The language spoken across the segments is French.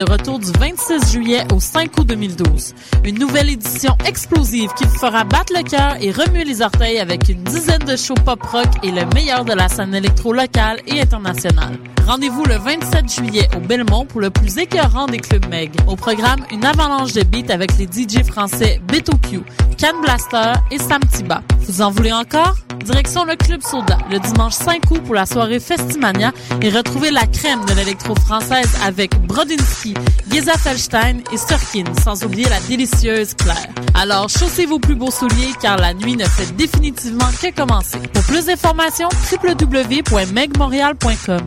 Le retour du 26 juillet au 5 août 2012. Une nouvelle édition explosive qui vous fera battre le cœur et remuer les orteils avec une dizaine de shows pop-rock et le meilleur de la scène électro locale et internationale. Rendez-vous le 27 juillet au Belmont pour le plus écœurant des clubs Meg. Au programme, une avalanche de beats avec les DJ français Beto Q, Can Blaster et Sam Tiba. Vous en voulez encore? Direction le Club Soda, le dimanche 5 août pour la soirée Festimania et retrouvez la crème de l'électro française avec Brodinski, Geza Felstein et Sturkin, sans oublier la délicieuse Claire. Alors, chaussez vos plus beaux souliers car la nuit ne fait définitivement que commencer. Pour plus d'informations, www.megmontreal.com.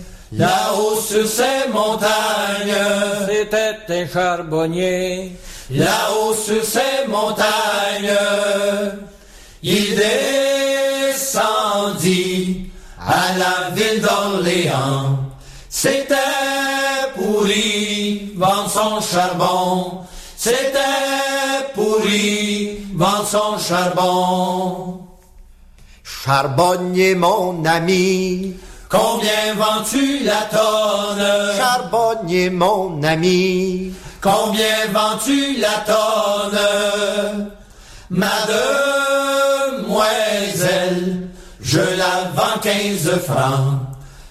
là-haut sur ces montagnes. C'était un charbonnier, là-haut sur ces montagnes. Il descendit à la ville d'Orléans. C'était pour y vendre son charbon. C'était pour y vendre son charbon. Charbonnier, mon ami. Combien vends-tu la tonne? Charbonnier, mon ami. Combien vends-tu la tonne? Mademoiselle, je la vends 15 francs.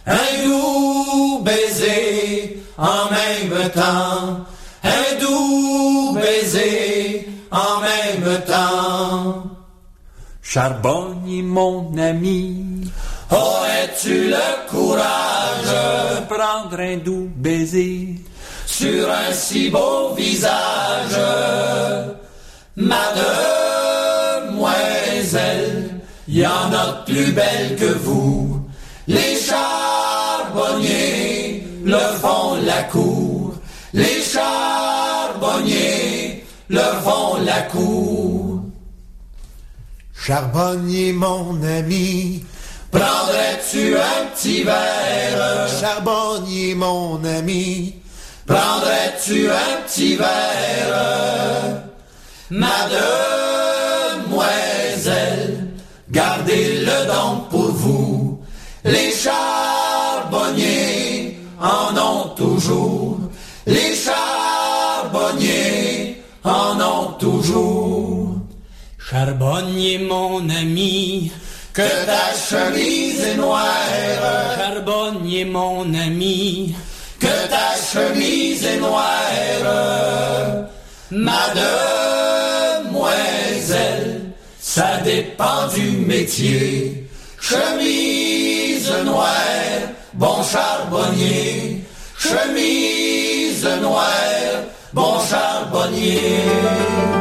Un doux baiser en même temps. Un doux baiser en même temps. Charbonnier, mon ami. Oh, es-tu le courage de prendre un doux baiser sur un si beau visage? Mademoiselle, y en a plus belle que vous. Les charbonniers leur font la cour. Les charbonniers leur font la cour. Charbonnier, mon ami. Prendrais-tu un petit verre? Charbonnier, mon ami. Prendrais-tu un petit verre? Mademoiselle, gardez-le donc pour vous. Les charbonniers en ont toujours. Les charbonniers en ont toujours. Charbonnier, mon ami, que ta chemise est noire. Charbonnier, mon ami, que ta chemise est noire. Mademoiselle, ça dépend du métier. Chemise noire, bon charbonnier. Chemise noire, bon charbonnier.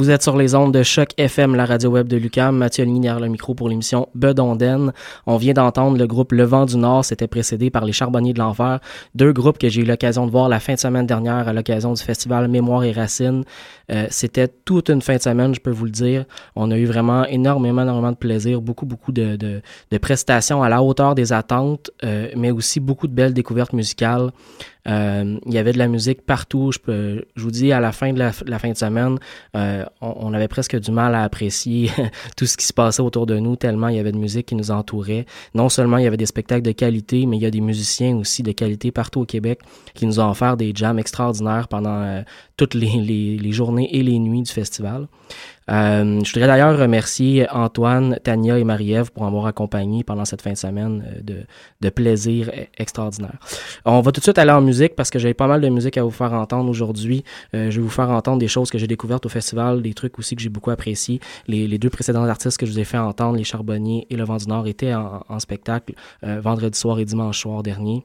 Vous êtes sur les ondes de Choc FM, la radio web de Lucam. Mathieu Ligny derrière le micro pour l'émission Bedonden. On vient d'entendre le groupe Le Vent du Nord. C'était précédé par les Charbonniers de l'Enfer. Deux groupes que j'ai eu l'occasion de voir la fin de semaine dernière à l'occasion du festival Mémoire et Racines. Euh, C'était toute une fin de semaine, je peux vous le dire. On a eu vraiment énormément, énormément de plaisir. Beaucoup, beaucoup de, de, de prestations à la hauteur des attentes, euh, mais aussi beaucoup de belles découvertes musicales. Euh, il y avait de la musique partout. Je, peux, je vous dis, à la fin de la, la fin de semaine, euh, on, on, avait presque du mal à apprécier tout ce qui se passait autour de nous, tellement il y avait de musique qui nous entourait. Non seulement il y avait des spectacles de qualité, mais il y a des musiciens aussi de qualité partout au Québec qui nous ont offert des jams extraordinaires pendant euh, toutes les, les, les, journées et les nuits du festival. Euh, je voudrais d'ailleurs remercier Antoine, Tania et Marie-Ève pour m'avoir accompagné pendant cette fin de semaine euh, de, plaisir e-, extraordinaire. On va tout de suite aller en musique parce que j'ai pas mal de musique à vous faire entendre aujourd'hui. Euh, je vais vous faire entendre des choses que j'ai découvertes au festival, des trucs aussi que j'ai beaucoup appréciés. Les, deux précédents artistes que je vous ai fait entendre, les Charbonniers et Le Vent du Nord, étaient en, spectacle vendredi soir et dimanche soir dernier.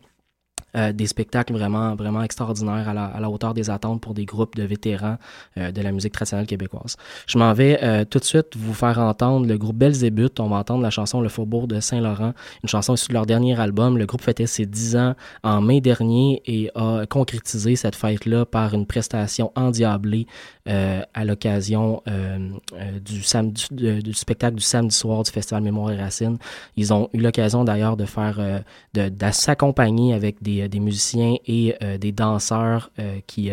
Euh, des spectacles vraiment vraiment extraordinaires à la, hauteur des attentes pour des groupes de vétérans euh, de la musique traditionnelle québécoise. Je m'en vais euh, tout de suite vous faire entendre le groupe Belzébuth. On va entendre la chanson Le Faubourg de Saint-Laurent, une chanson issue de leur dernier album. Le groupe fêtait ses 10 ans en mai dernier et a concrétisé cette fête-là par une prestation endiablée à l'occasion du, samedi, du, du, spectacle du samedi soir du Festival Mémoire et Racines. Ils ont eu l'occasion d'ailleurs de faire de, de s'accompagner avec des des musiciens et euh, des danseurs euh, qui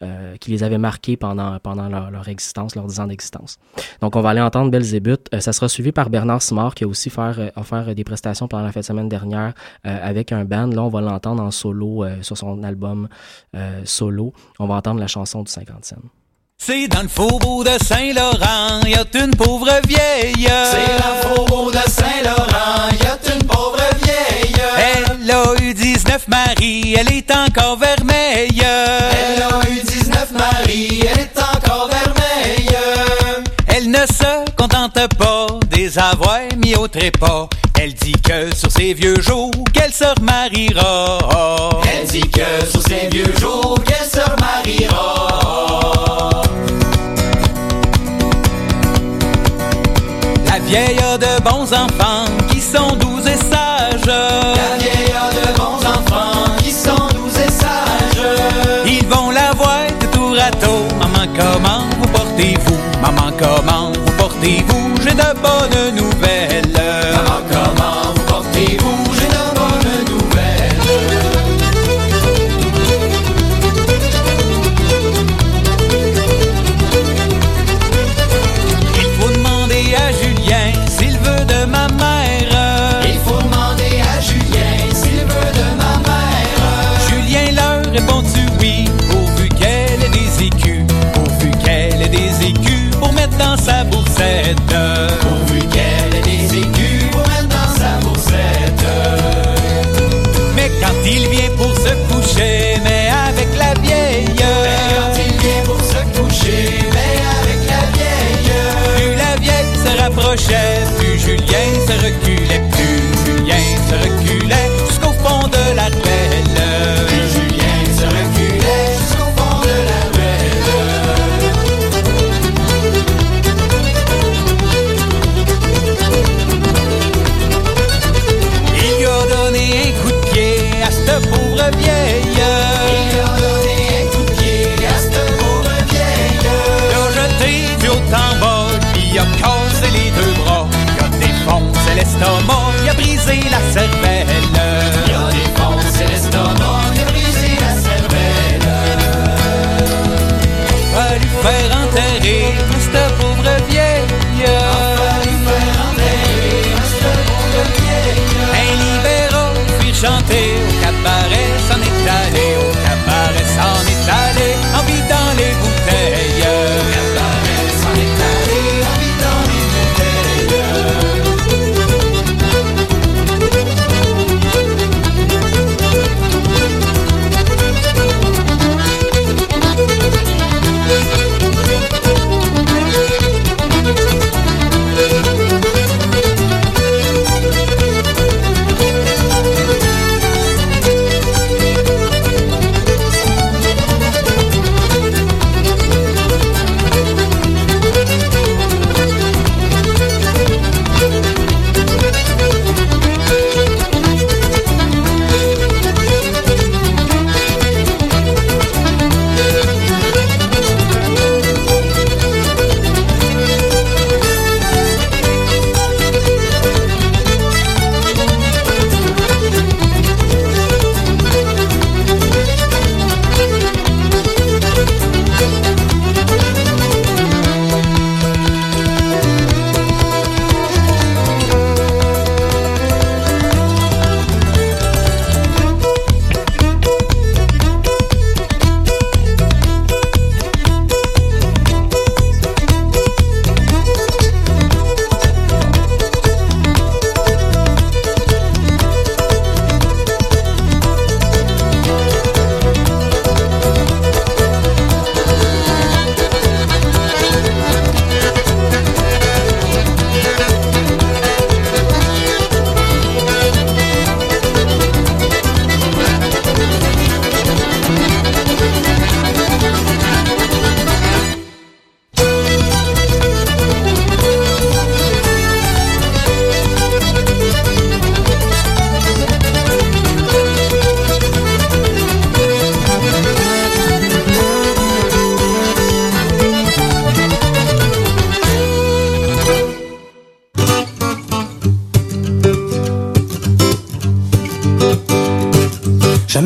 euh, qui les avaient marqués pendant, pendant leur, existence, leurs dix ans d'existence. Donc, on va aller entendre Belzébuth. Euh, ça sera suivi par Bernard Simard, qui a aussi faire, euh, offert des prestations pendant la fin de semaine dernière avec un band. Là, on va l'entendre en solo sur son album solo. On va entendre la chanson du 50 cents. C'est dans le faubourg de Saint-Laurent, y a une pauvre vieille. C'est dans le faubourg de Saint-Laurent, y a une pauvre vieille. Elle a eu 19 maris, elle est encore vermeille. Elle a eu 19 maris, elle est encore vermeille. Elle ne se contente pas des avoirs mis au trépas. Elle dit que sur ses vieux jours, qu'elle se remariera. Elle dit que sur ses vieux jours, qu'elle se remariera. La vieille a de bons enfants qui sont doux et sages. La vieille a de bons enfants qui sont doux et sages. Ils vont la voir de tour à tour. Maman, comment vous portez-vous? Maman, comment vous portez-vous? J'ai de bonnes nouvelles.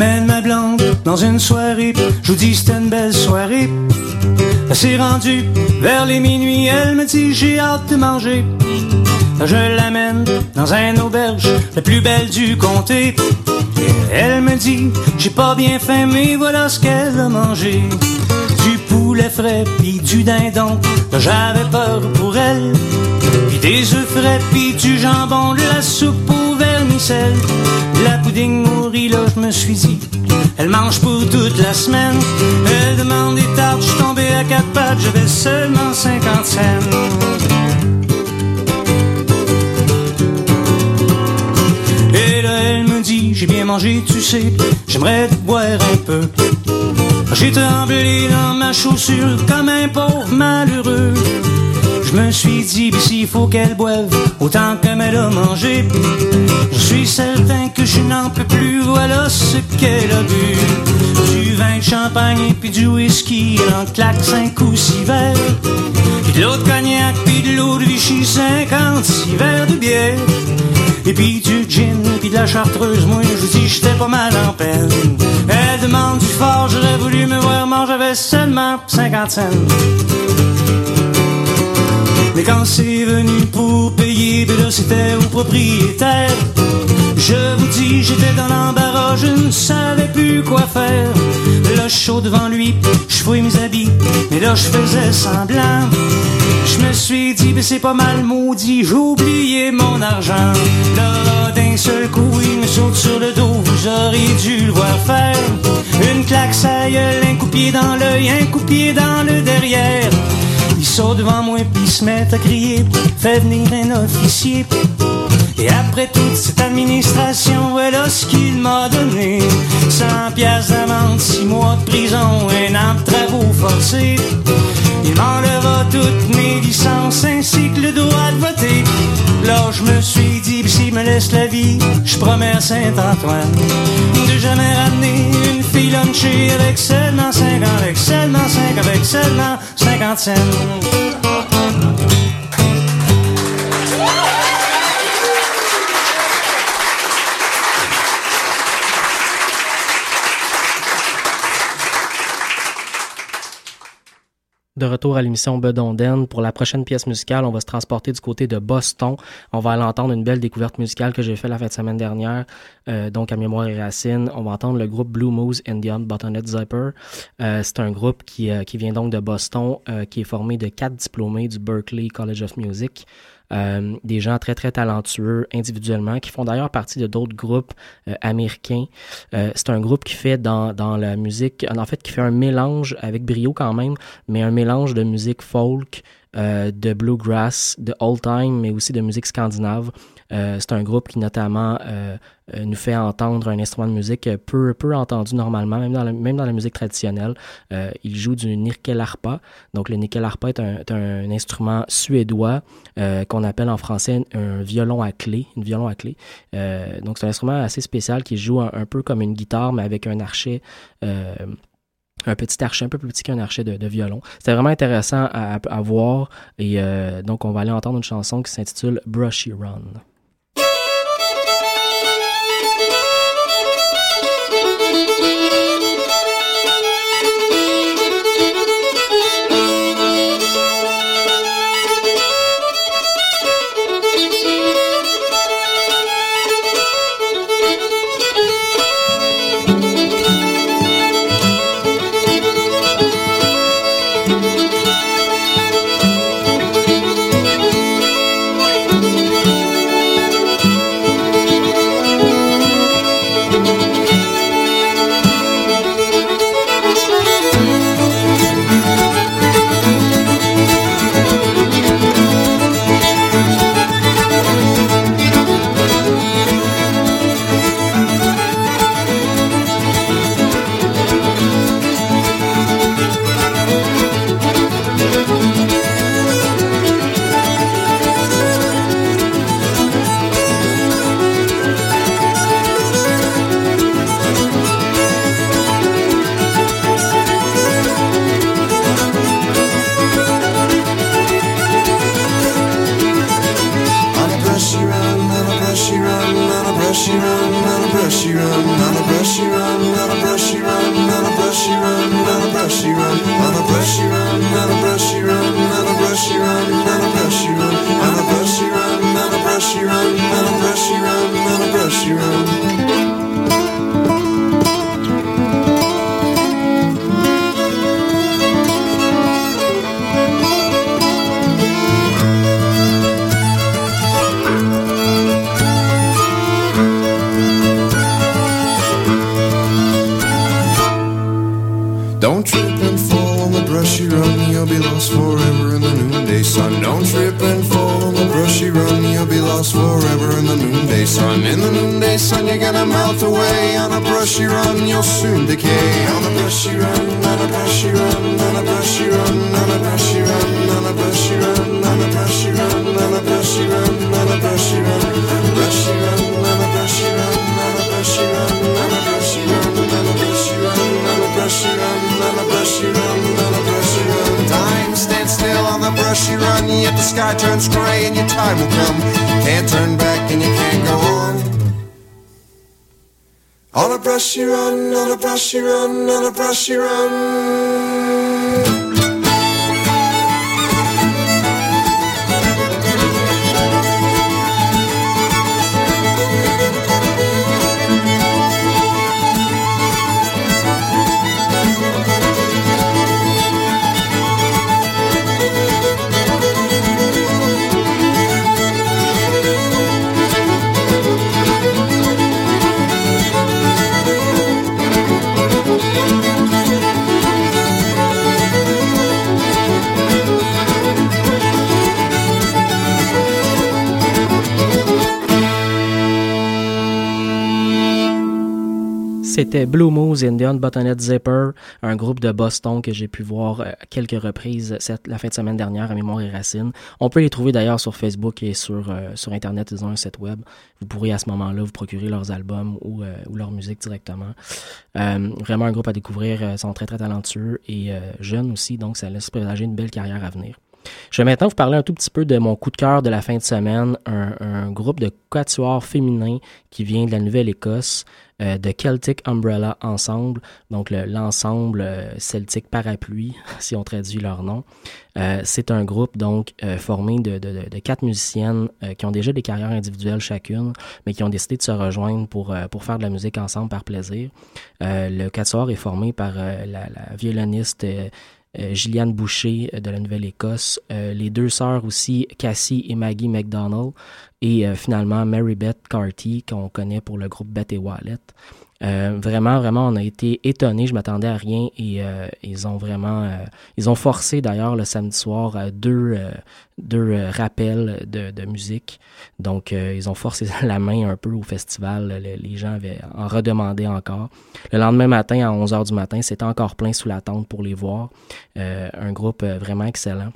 J'amène ma blonde dans une soirée, je vous dis c'était une belle soirée. Elle s'est rendue vers les minuit, elle me dit j'ai hâte de manger. Je l'amène dans un auberge, la plus belle du comté. Elle me dit, j'ai pas bien faim, mais voilà ce qu'elle a mangé. Du poulet frais, puis du dindon, j'avais peur pour elle. Puis des œufs frais, puis du jambon, de la soupe La pudding nourrie, là, je me suis dit, elle mange pour toute la semaine. Elle demande des tartes, je suis tombé à quatre pattes, j'avais seulement 50 cents. Et là, elle me dit, j'ai bien mangé, tu sais, j'aimerais te boire un peu. J'ai tremblé dans ma chaussure comme un pauvre malheureux. Je me suis dit, s'il faut qu'elle boive autant qu'elle a mangé, je suis certain que je n'en peux plus, voilà ce qu'elle a bu. Du vin de champagne et puis du whisky, elle en claque cinq ou six verres. Puis de l'eau de cognac, puis de l'eau de Vichy, 56 verres de bière. Et puis du gin, puis de la chartreuse, moi je dis j'étais pas mal en peine. Elle demande du fort, j'aurais voulu me voir manger, j'avais seulement 50 cents. Mais quand c'est venu pour payer, ben là c'était au propriétaire. Je vous dis, j'étais dans l'embarras, je ne savais plus quoi faire. Là, chaud devant lui, je fouille mes habits, mais là je faisais semblant. Je me suis dit, ben c'est pas mal maudit, oublié mon argent. Là, d'un seul coup, il me saute sur le dos, vous auriez dû le voir faire. Une claque sa gueule, un coup pied dans l'œil, un coup pied dans le derrière. Il saute devant moi puis se met à crier, fait venir un officier. Et après toute cette administration, voilà ce qu'il m'a donné. 100 piastres d'amende, 6 mois de prison, un an de travaux forcés. Il m'enlèvera toutes mes licences ainsi que le droit de voter. Là, je me suis dit, s'il me laisse la vie, je promets à Saint-Antoine de jamais ramener une fille lunchée avec seulement 5 ans, avec seulement 5, avec seulement 50 cents. De retour à l'émission Bedonden. Pour la prochaine pièce musicale, on va se transporter du côté de Boston. On va aller entendre une belle découverte musicale que j'ai faite la fin de semaine dernière, euh, donc à Mémoire et Racine. On va entendre le groupe Blue Moose Indian Buttonnet Zipper. Euh, c'est un groupe qui, euh, qui vient donc de Boston, qui est formé de quatre diplômés du Berklee College of Music. Euh, des gens très très talentueux individuellement qui font d'ailleurs partie de d'autres groupes euh, américains. Euh, c'est un groupe qui fait dans, dans la musique, en fait qui fait un mélange avec brio quand même, mais un mélange de musique folk, euh, de bluegrass, de old time, mais aussi de musique scandinave. Euh, c'est un groupe qui notamment euh, euh, nous fait entendre un instrument de musique peu, peu entendu normalement, même dans la, même dans la musique traditionnelle. Euh, il joue du nirkelarpa. Donc le nirkelarpa est un, est un instrument suédois euh, qu'on appelle en français un violon à clé, une violon à clé. Donc c'est un instrument assez spécial qui joue un, peu comme une guitare, mais avec un archet. Un petit archet, un peu plus petit qu'un archet de, violon. C'était vraiment intéressant à, à voir et euh, donc on va aller entendre une chanson qui s'intitule Brushy run, she run, on a brush she run, on a brush she run, on a brush she run, on a brush she run, on a brush run. Gonna melt away. On a brushy run, you'll soon decay. On a brushy run, on a brushy run, on a brushy run, on a brushy run, on a brushy run, on a brushy run, on a brushy run, on a brushy run, brushy run, on a brushy run, on a brushy run, on a brushy run, on a brushy run, on a brushy run, on a brushy run, on a brushy run. Time stands still on the brushy run, yet the sky turns gray and your time will come. brush you run, on a brush you run, on a brush you run. C'était Blue Moose Indian Buttonnet Zipper, un groupe de Boston que j'ai pu voir euh, quelques reprises la fin de semaine dernière à Mémoire et Racines. On peut les trouver d'ailleurs sur Facebook et sur, euh, sur Internet, ils ont un site web. Vous pourrez à ce moment-là vous procurer leurs albums ou, euh, ou leur musique directement. Vraiment un groupe à découvrir, ils sont très très talentueux et jeunes aussi, donc ça laisse présager une belle carrière à venir. Je vais maintenant vous parler un tout petit peu de mon coup de cœur de la fin de semaine, un, groupe de quatuor féminin qui vient de la Nouvelle-Écosse, euh, de Celtic Umbrella Ensemble, donc le- l'ensemble euh, celtique parapluie, si on traduit leur nom. Euh, C'est un groupe donc formé de, quatre musiciennes qui ont déjà des carrières individuelles chacune, mais qui ont décidé de se rejoindre pour, pour faire de la musique ensemble par plaisir. Le quatuor est formé par la, violoniste Gilliane Boucher euh, de la Nouvelle-Écosse, euh, les deux sœurs aussi, Cassie et Maggie McDonald, et euh, finalement Mary Beth Carty, qu'on connaît pour le groupe Beth et Wallet. Euh, vraiment, vraiment, on a été étonnés. Je m'attendais à rien et euh, ils ont vraiment, euh, ils ont forcé d'ailleurs le samedi soir euh, deux, euh, deux rappels de, de musique. Donc, ils ont forcé la main un peu au festival. Le- les gens avaient en redemandé encore. Le lendemain matin, à 11 h du matin, c'était encore plein sous la tente pour les voir. Un groupe vraiment excellent.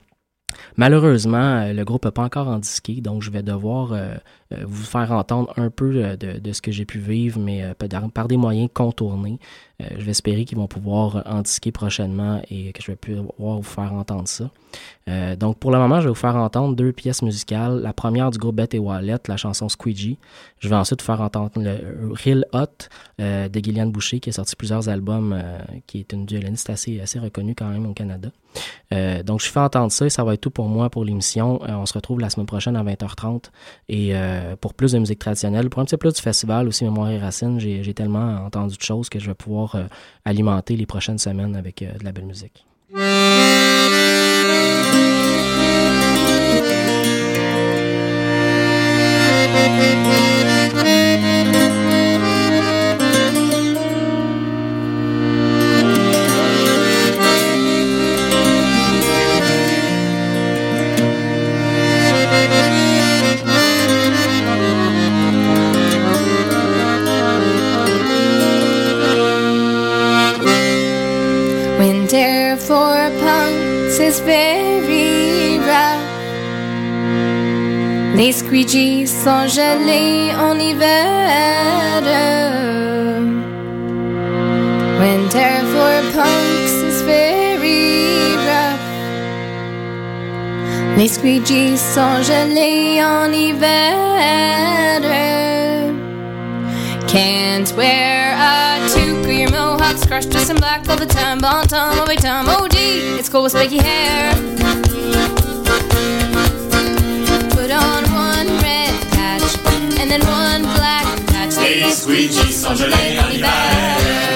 Malheureusement, euh, le groupe n'a pas encore en disqué, donc je vais devoir euh, euh, vous faire entendre un peu de, ce que j'ai pu vivre, mais par des moyens contournés. Euh, je vais espérer qu'ils vont pouvoir en disquer prochainement et que je vais pouvoir vous faire entendre ça. Euh, donc pour le moment, je vais vous faire entendre deux pièces musicales. La première du groupe Beth et Wallet, la chanson Squeegee. Je vais ensuite vous faire entendre le Real Hot euh, de Gillian Boucher, qui a sorti plusieurs albums, qui est une violoniste assez, assez reconnue quand même au Canada. Donc je fais entendre ça et ça va être tout pour moi pour l'émission. On se retrouve la semaine prochaine à 20h30 et pour plus de musique traditionnelle, pour un petit peu plus du festival aussi Mémoire et Racines, j'ai tellement entendu de choses que je vais pouvoir euh, alimenter les prochaines semaines avec euh, de la belle musique. Les squeegees sont gelés en hiver. Winter for punks is very rough. Les squeegees sont gelés en hiver. Can't wear a toque or your mohawks crushed, dressed in black all the time. Bon ton, mauvais Oh, OD. It's cool with spiky hair. les squeegees sont gelés en hiver.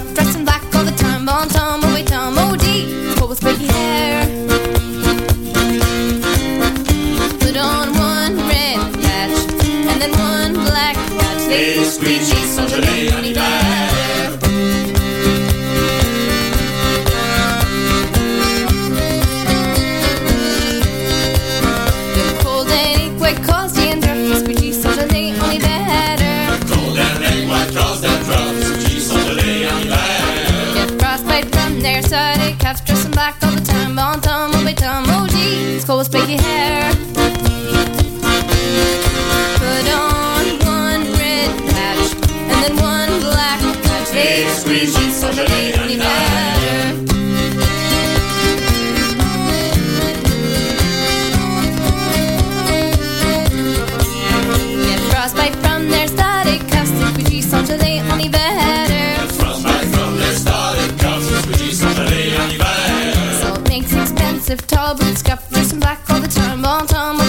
summertime, bon temps, mauvais cold spiky hair. Put on one red patch and then one black patch. Squeeze. Frostbite from their static cuffs, squeegee such massive tall boots, got fleece and black all the time, all time.